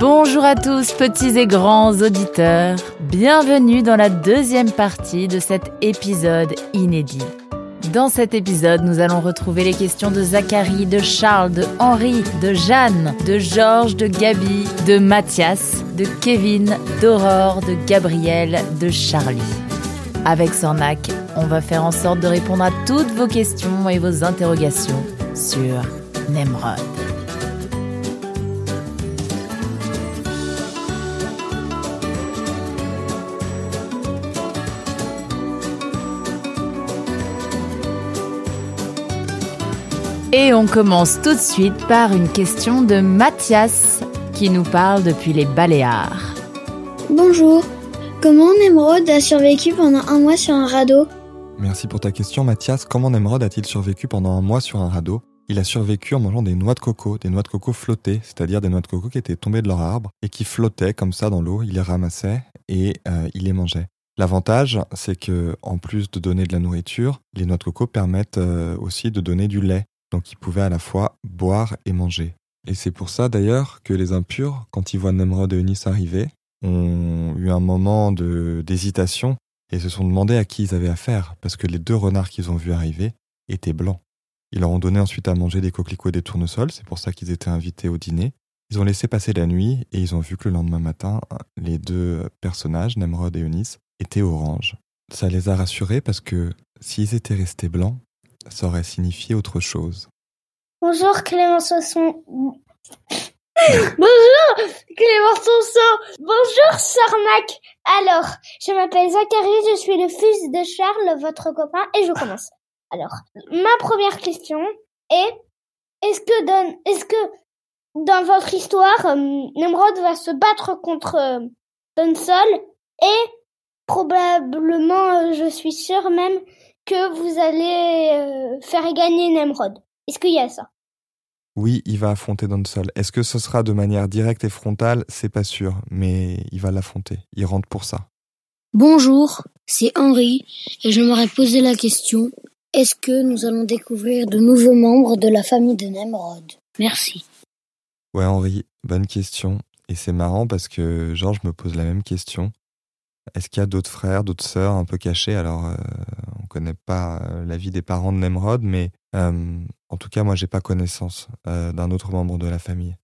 Bonjour à tous, petits et grands auditeurs. Bienvenue dans la deuxième partie de cet épisode inédit. Dans cet épisode, nous allons retrouver les questions de Zachary, de Charles, de Henri, de Jeanne, de Georges, de Gabi, de Mathias, de Kevin, d'Aurore, de Gabriel, de Charlie. Avec Sornac, on va faire en sorte de répondre à toutes vos questions et vos interrogations sur Nemrod. Et on commence tout de suite par une question de Mathias qui nous parle depuis les Baléares. Bonjour, comment Nemrod a survécu pendant un mois sur un radeau? Merci pour ta question Mathias. Comment Nemrod a-t-il survécu pendant un mois sur un radeau? Il a survécu en mangeant des noix de coco, des noix de coco flottées, c'est-à-dire des noix de coco qui étaient tombées de leur arbre et qui flottaient comme ça dans l'eau. Il les ramassait et euh, il les mangeait. L'avantage, c'est que en plus de donner de la nourriture, les noix de coco permettent euh, aussi de donner du lait. Donc il pouvait à la fois boire et manger. Et c'est pour ça d'ailleurs que les impurs, quand ils voient Nemrod et Eunice arriver, ont eu un moment d'hésitation et se sont demandé à qui ils avaient affaire, parce que les deux renards qu'ils ont vus arriver étaient blancs. Ils leur ont donné ensuite à manger des coquelicots et des tournesols, c'est pour ça qu'ils étaient invités au dîner. Ils ont laissé passer la nuit et ils ont vu que le lendemain matin, les deux personnages, Nemrod et Eunice, étaient oranges. Ça les a rassurés parce que s'ils étaient restés blancs, ça aurait signifié autre chose. Bonjour Clément Sosson. Bonjour Clément Sosson. Bonjour Sarnac. Alors, je m'appelle Zachary, je suis le fils de Charles, votre copain, et je commence. Alors, ma première question est est-ce que dans, est-ce que dans votre histoire, euh, Nemrod va se battre contre euh, Donsol et probablement, euh, je suis sûre même que vous allez euh, faire gagner Nemrod. Est-ce qu'il y a ça? Oui, il va affronter Donsol. Est-ce que ce sera de manière directe et frontale? C'est pas sûr, mais il va l'affronter. Il rentre pour ça. Bonjour, c'est Henri et je m'aurais posé la question est-ce que nous allons découvrir de nouveaux membres de la famille de Nemrod? Merci. Ouais, Henri, bonne question. Et c'est marrant parce que Georges me pose la même question. Est-ce qu'il y a d'autres frères, d'autres sœurs un peu cachés? Alors, euh, connaît pas euh, la vie des parents de Nemrod, mais euh, en tout cas, moi, j'ai pas connaissance euh, d'un autre membre de la famille.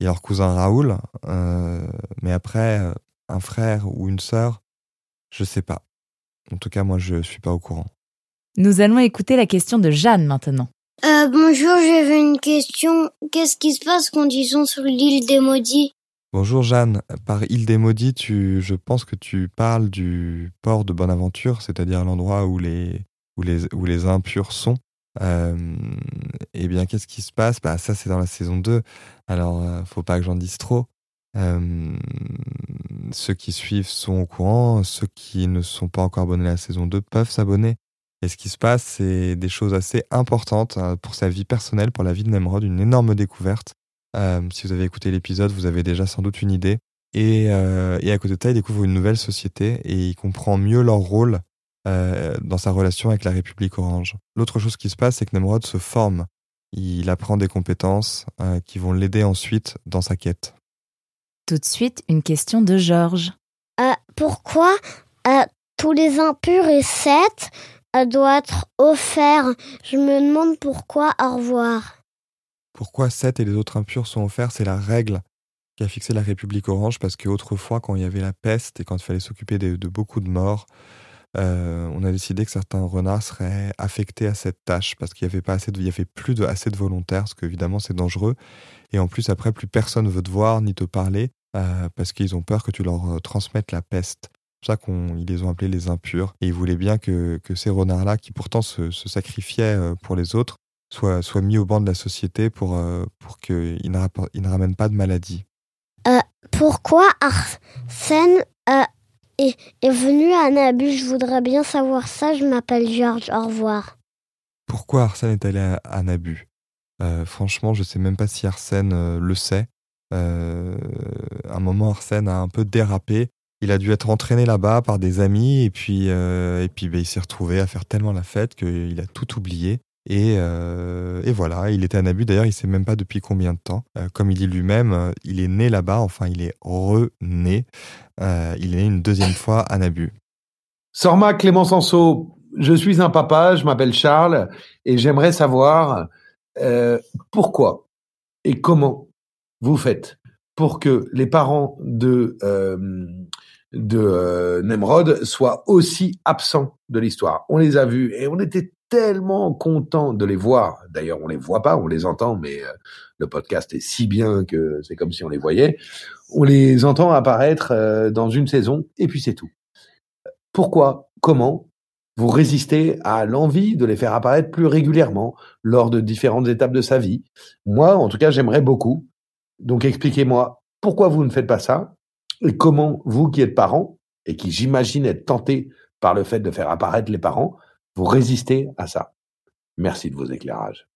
Il y a leur cousin Raoul, euh, mais après, un frère ou une sœur, je sais pas. En tout cas, moi, je suis pas au courant. Nous allons écouter la question de Jeanne maintenant. euh, Bonjour, j'avais une question. Qu'est-ce qui se passe quand ils sont sur l'île des maudits? Bonjour Jeanne, par île des maudits, tu, je pense que tu parles du port de Bonaventure, c'est-à-dire l'endroit où les, les impurs sont. Euh, eh bien, qu'est-ce qui se passe? Bah, ça, c'est dans la saison 2. Alors, euh, faut pas que j'en dise trop. Euh, ceux qui suivent sont au courant. Ceux qui ne sont pas encore abonnés à la saison 2 peuvent s'abonner. Et ce qui se passe, c'est des choses assez importantes euh, pour sa vie personnelle, pour la vie de Nemrod, une énorme découverte. Euh, si vous avez écouté l'épisode, vous avez déjà sans doute une idée. Et, euh, et à côté de ça, il découvre une nouvelle société et il comprend mieux leur rôle euh, dans sa relation avec la République Orange. L'autre chose qui se passe, c'est que Nemrod se forme. Il apprend des compétences euh, qui vont l'aider ensuite dans sa quête. Tout de suite, une question de Georges. Euh, Pourquoi euh, tous les impurs et sept euh, doivent être offerts? Je me demande pourquoi. Au revoir. Pourquoi Seth et les autres impurs sont offerts C'est la règle qu'a fixée la République Orange parce qu'autrefois, quand il y avait la peste et quand il fallait s'occuper de, beaucoup de morts, euh, on a décidé que certains renards seraient affectés à cette tâche parce qu'il y avait pas assez avait plus de assez de volontaires parce qu'évidemment c'est dangereux et en plus après plus personne veut te voir ni te parler euh, parce qu'ils ont peur que tu leur euh, transmettes la peste. C'est ça qu'ils les ont appelés les impurs et ils voulaient bien que, ces renards-là qui pourtant se, sacrifiaient pour les autres soient, soient mis au banc de la société pour, euh, pour qu'ils ne, ils ne ramènent pas de maladie. Pourquoi Arsène euh, est, est venu à Nabu Je voudrais bien savoir ça. Je m'appelle Georges. Au revoir. Pourquoi Arsène est allé à, à Nabu Euh, Franchement, je sais même pas si Arsène euh, le sait. Euh, à un moment, Arsène a un peu dérapé. Il a dû être entraîné là-bas par des amis et puis, euh, et puis ben, il s'est retrouvé à faire tellement la fête qu'il a tout oublié. Et, et, voilà, il était à Nabu. D'ailleurs, il sait même pas depuis combien de temps. comme il dit lui-même, il est né là-bas. Enfin, il est re-né. il est né une deuxième fois à Nabu. Sorma Clément Sanso, je suis un papa, je m'appelle Charles et j'aimerais savoir euh, pourquoi et comment vous faites pour que les parents de euh, de euh, Nemrod soient aussi absents de l'histoire. On les a vus et on était tellement contents de les voir. D'ailleurs, on les voit pas, on les entend, mais euh, le podcast est si bien que c'est comme si on les voyait. On les entend apparaître euh, dans une saison et puis c'est tout. Pourquoi? Comment? Vous résistez à l'envie de les faire apparaître plus régulièrement lors de différentes étapes de sa vie? Moi, en tout cas, j'aimerais beaucoup. Donc expliquez-moi pourquoi vous ne faites pas ça et comment vous qui êtes parents et qui j'imagine êtes tentés par le fait de faire apparaître les parents, vous résistez à ça. Merci de vos éclairages.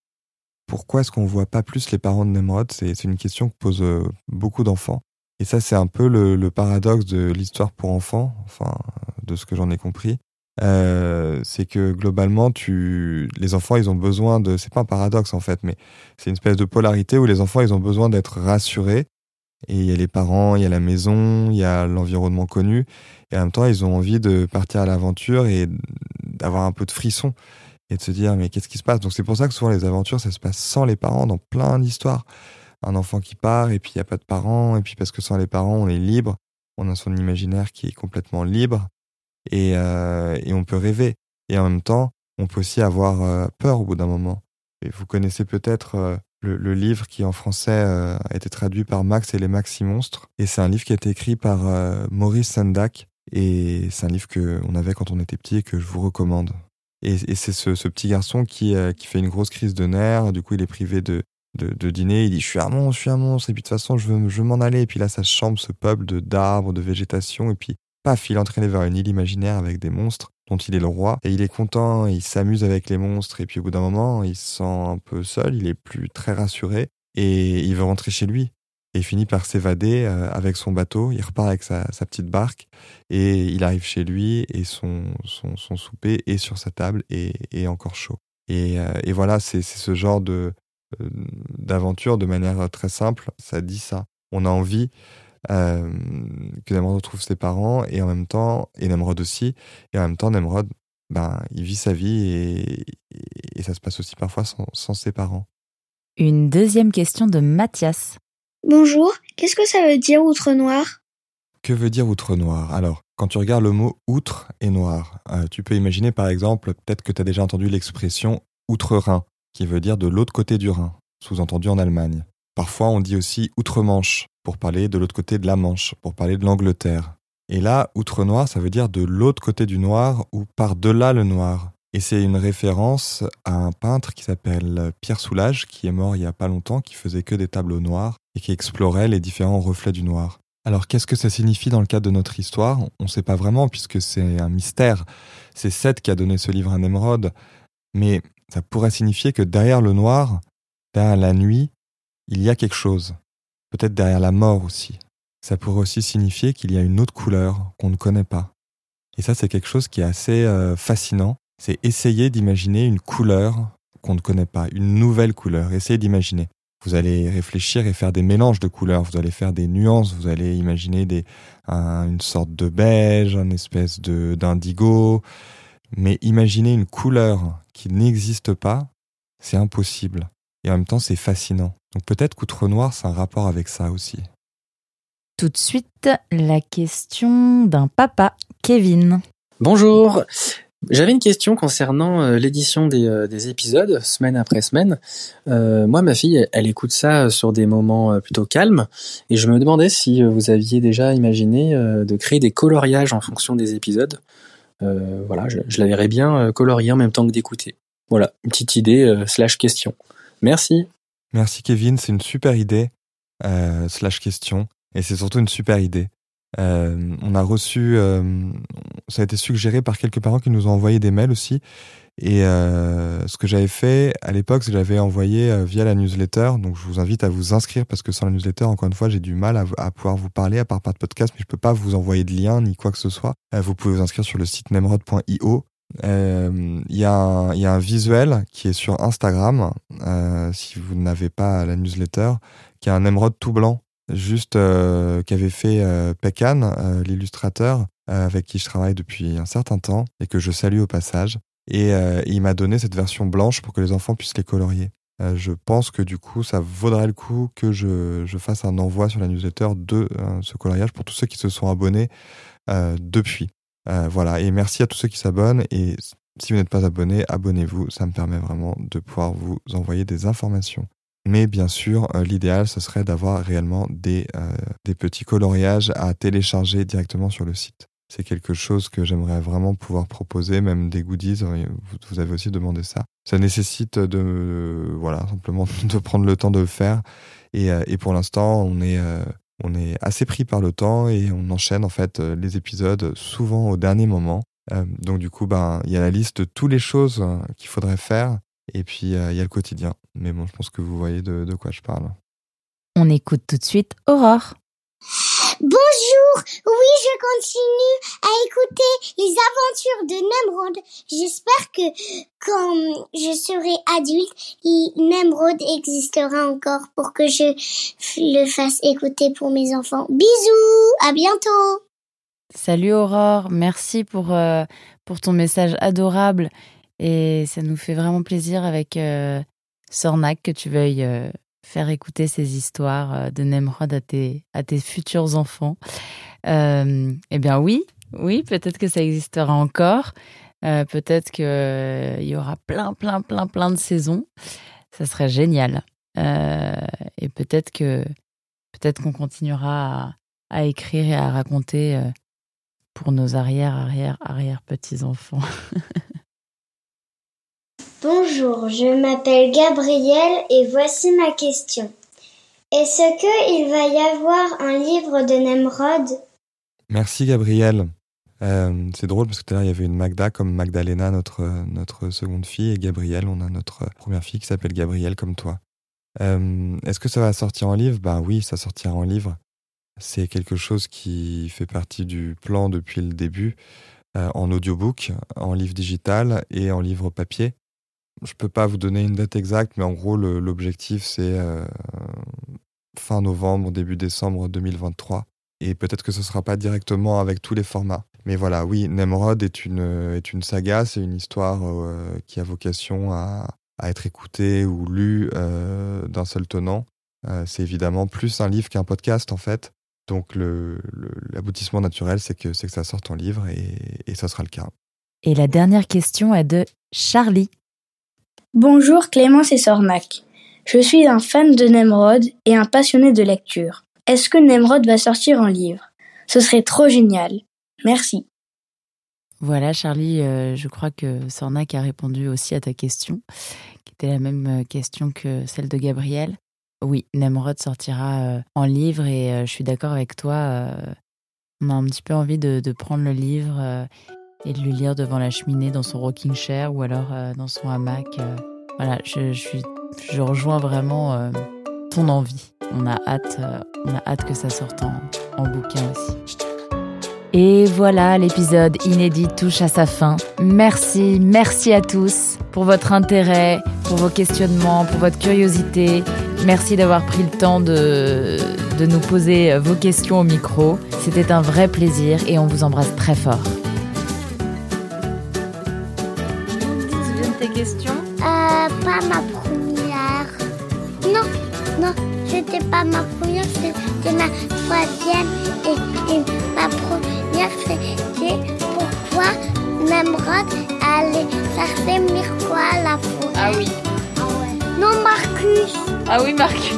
Pourquoi est-ce qu'on ne voit pas plus les parents de Nemrod? C'est une question que posent euh, beaucoup d'enfants. Et ça, c'est un peu le, paradoxe de l'histoire pour enfants, enfin, de ce que j'en ai compris. Euh, c'est que globalement, les enfants, ils ont besoin de, c'est pas un paradoxe en fait, mais c'est une espèce de polarité où les enfants, ils ont besoin d'être rassurés. Et il y a les parents, il y a la maison, il y a l'environnement connu. Et en même temps, ils ont envie de partir à l'aventure et d'avoir un peu de frisson et de se dire, mais qu'est-ce qui se passe? Donc c'est pour ça que souvent les aventures, ça se passe sans les parents dans plein d'histoires. Un enfant qui part et puis il n'y a pas de parents. Et puis parce que sans les parents, on est libre. On a son imaginaire qui est complètement libre et, euh, et on peut rêver. Et en même temps, on peut aussi avoir euh, peur au bout d'un moment. Et vous connaissez peut-être euh, le, livre qui en français a été traduit par Max et les Maxi Monstres. Et c'est un livre qui a été écrit par Maurice Sendak. Et c'est un livre qu'on avait quand on était petit et que je vous recommande. Et, c'est ce, petit garçon qui, qui fait une grosse crise de nerfs. Du coup, il est privé de, de, dîner. Il dit Je suis un monstre, je suis un monstre. Et puis de toute façon, je veux, je m'en aller. Et puis là, sa chambre, ce peuple d'arbres, de végétation. Et puis paf, il est entraîné vers une île imaginaire avec des monstres dont il est le roi. Et il est content, il s'amuse avec les monstres. Et puis au bout d'un moment, il se sent un peu seul, il est plus très rassuré. Et il veut rentrer chez lui. Et finit par s'évader euh, avec son bateau. Il repart avec sa, petite barque. Et il arrive chez lui et son, son, son souper est sur sa table et est encore chaud. Et, euh, et voilà, c'est ce genre de euh, d'aventure de manière très simple. Ça dit ça. On a envie que Nemrod retrouve ses parents et en même temps, et Nemrod aussi, et en même temps, Nemrod, ben, il vit sa vie et, et ça se passe aussi parfois sans, sans ses parents. Une deuxième question de Mathias. Bonjour, qu'est-ce que ça veut dire outre noir Que veut dire outre noir Alors, quand tu regardes le mot outre et noir, euh, tu peux imaginer par exemple, peut-être que tu as déjà entendu l'expression outre-Rhin, qui veut dire de l'autre côté du Rhin, sous-entendu en Allemagne. Parfois, on dit aussi outre-Manche, pour parler de l'autre côté de la Manche, pour parler de l'Angleterre. Et là, outre-noir, ça veut dire de l'autre côté du noir ou par-delà le noir. Et c'est une référence à un peintre qui s'appelle Pierre Soulages, qui est mort il y a pas longtemps, qui faisait que des tableaux noirs et qui explorait les différents reflets du noir. Alors qu'est-ce que ça signifie dans le cadre de notre histoire? On ne sait pas vraiment puisque c'est un mystère. C'est Seth qui a donné ce livre à Nemrod, mais ça pourrait signifier que derrière le noir, derrière la nuit, il y a quelque chose peut-être derrière la mort aussi. Ça pourrait aussi signifier qu'il y a une autre couleur qu'on ne connaît pas. Et ça, c'est quelque chose qui est assez euh, fascinant. C'est essayer d'imaginer une couleur qu'on ne connaît pas, une nouvelle couleur. Essayez d'imaginer. Vous allez réfléchir et faire des mélanges de couleurs. Vous allez faire des nuances. Vous allez imaginer des, une sorte de beige, une espèce de d'indigo. Mais imaginer une couleur qui n'existe pas, c'est impossible. Et en même temps, c'est fascinant. Donc peut-être qu'Outre Noir, c'est un rapport avec ça aussi. Tout de suite, la question d'un papa, Kevin. Bonjour. J'avais une question concernant euh, l'édition des, euh, des, épisodes, semaine après semaine. Euh, moi, ma fille, elle, écoute ça sur des moments plutôt calmes, et je me demandais si vous aviez déjà imaginé de créer des coloriages en fonction des épisodes. voilà, je, la verrais bien colorier en même temps que d'écouter. Voilà, petite idée slash question. Merci. Merci Kevin, c'est une super idée, slash question, et c'est surtout une super idée. Euh, on a reçu, euh, ça a été suggéré par quelques parents qui nous ont envoyé des mails aussi. Et euh, ce que j'avais fait à l'époque, c'est que j'avais envoyé via la newsletter. Donc je vous invite à vous inscrire parce que sans la newsletter, encore une fois, j'ai du mal à, pouvoir vous parler à part par de podcast, mais je peux pas vous envoyer de lien ni quoi que ce soit. Vous pouvez vous inscrire sur le site nemrod.io Il y, a un- il y a un visuel qui est sur Instagram, si vous n'avez pas la newsletter, qui est un émeraude tout blanc, juste euh, qu'avait fait euh, Pekan, euh, l'illustrateur, euh, avec qui je travaille depuis un certain temps et que je salue au passage. Et il m'a donné cette version blanche pour que les enfants puissent les colorier. Je pense que du coup, ça vaudrait le coup que je, je fasse un envoi sur la newsletter de ce coloriage pour tous ceux qui se sont abonnés depuis. Voilà, et merci à tous ceux qui s'abonnent. Et si vous n'êtes pas abonné, abonnez-vous. Ça me permet vraiment de pouvoir vous envoyer des informations. Mais bien sûr, euh, l'idéal, ce serait d'avoir réellement des, euh, des petits coloriages à télécharger directement sur le site. C'est quelque chose que j'aimerais vraiment pouvoir proposer, même des goodies. euh, Vous, avez aussi demandé ça. Ça nécessite de, voilà, simplement de prendre le temps de le faire. Et, et pour l'instant, on est, on est assez pris par le temps et on enchaîne en fait les épisodes souvent au dernier moment. Donc du coup, ben, il y a la liste de toutes les choses euh, qu'il faudrait faire. Et puis, euh, il y a le quotidien. Mais bon, je pense que vous voyez de, de quoi je parle. On écoute tout de suite Aurore. Bonjour, oui, je continue à écouter les aventures de Nemrod. J'espère que quand je serai adulte, Nemrod existera encore pour que je le fasse écouter pour mes enfants. Bisous, à bientôt. Salut Aurore, merci pour, euh, pour ton message adorable. Et ça nous fait vraiment plaisir avec euh, Sornac que tu veuilles euh, faire écouter ces histoires euh, de Nemrod à tes, futurs enfants. Euh, eh bien oui, oui, peut-être que ça existera encore. Peut-être qu'il y aura plein, plein, plein, plein de saisons. Ça serait génial. Et peut-être que peut-être qu'on continuera à, à écrire et à raconter pour nos arrière, arrière, arrière petits-enfants. Bonjour, je m'appelle Gabriel et voici ma question. Est-ce que il va y avoir un livre de Nemrod? Merci Gabriel. Euh, c'est drôle parce que tout à l'heure il y avait une Magda comme Magdalena, notre, notre seconde fille, et Gabriel, on a notre première fille qui s'appelle Gabriel comme toi. Euh, Est-ce que ça va sortir en livre? Ben oui, ça sortira en livre. C'est quelque chose qui fait partie du plan depuis le début, euh, en audiobook, en livre digital et en livre papier. Je peux pas vous donner une date exacte, mais en gros l'objectif c'est euh, fin novembre, début décembre 2023. Et peut-être que ce sera pas directement avec tous les formats. Mais voilà, oui, Nemrod est une, est une saga, c'est une histoire euh, qui a vocation à, à être écoutée ou lue euh, d'un seul tenant. C'est évidemment plus un livre qu'un podcast en fait. Donc l'aboutissement naturel, c'est que, que ça sorte en livre et ça sera le cas. Et la dernière question est de Charlie. Bonjour Clémence et Sornac. Je suis un fan de Nemrod et un passionné de lecture. Est-ce que Nemrod va sortir en livre? Ce serait trop génial. Merci. Voilà, Charlie, euh, je crois que Sornac a répondu aussi à ta question, qui était la même euh, question que celle de Gabriel. Oui, Nemrod sortira euh, en livre et je suis d'accord avec toi. on a un petit peu envie de, prendre le livre et de le lire devant la cheminée dans son rocking chair ou alors euh, dans son hamac. euh. Voilà, je, je, rejoins vraiment euh, ton envie. On a hâte, on a hâte que ça sorte en, en bouquin aussi. Et voilà, l'épisode inédit touche à sa fin. Merci, merci à tous pour votre intérêt, pour vos questionnements, pour votre curiosité. Merci d'avoir pris le temps de, de nous poser vos questions au micro. C'était un vrai plaisir et on vous embrasse très fort. Questions Euh, pas ma première. Non, non, c'était pas ma première, c'était ma troisième. Et, et ma première, c'était pourquoi Nemrod allait chercher Mirko à la forêt. Ah oui. Non, Marcus. Ah oui, Marc.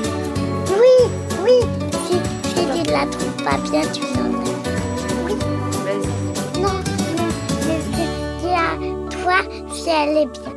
Oui, oui, si, tu la trouves pas bien, tu s'en Oui. Vas-y. Non, non, dis à toi si elle est bien.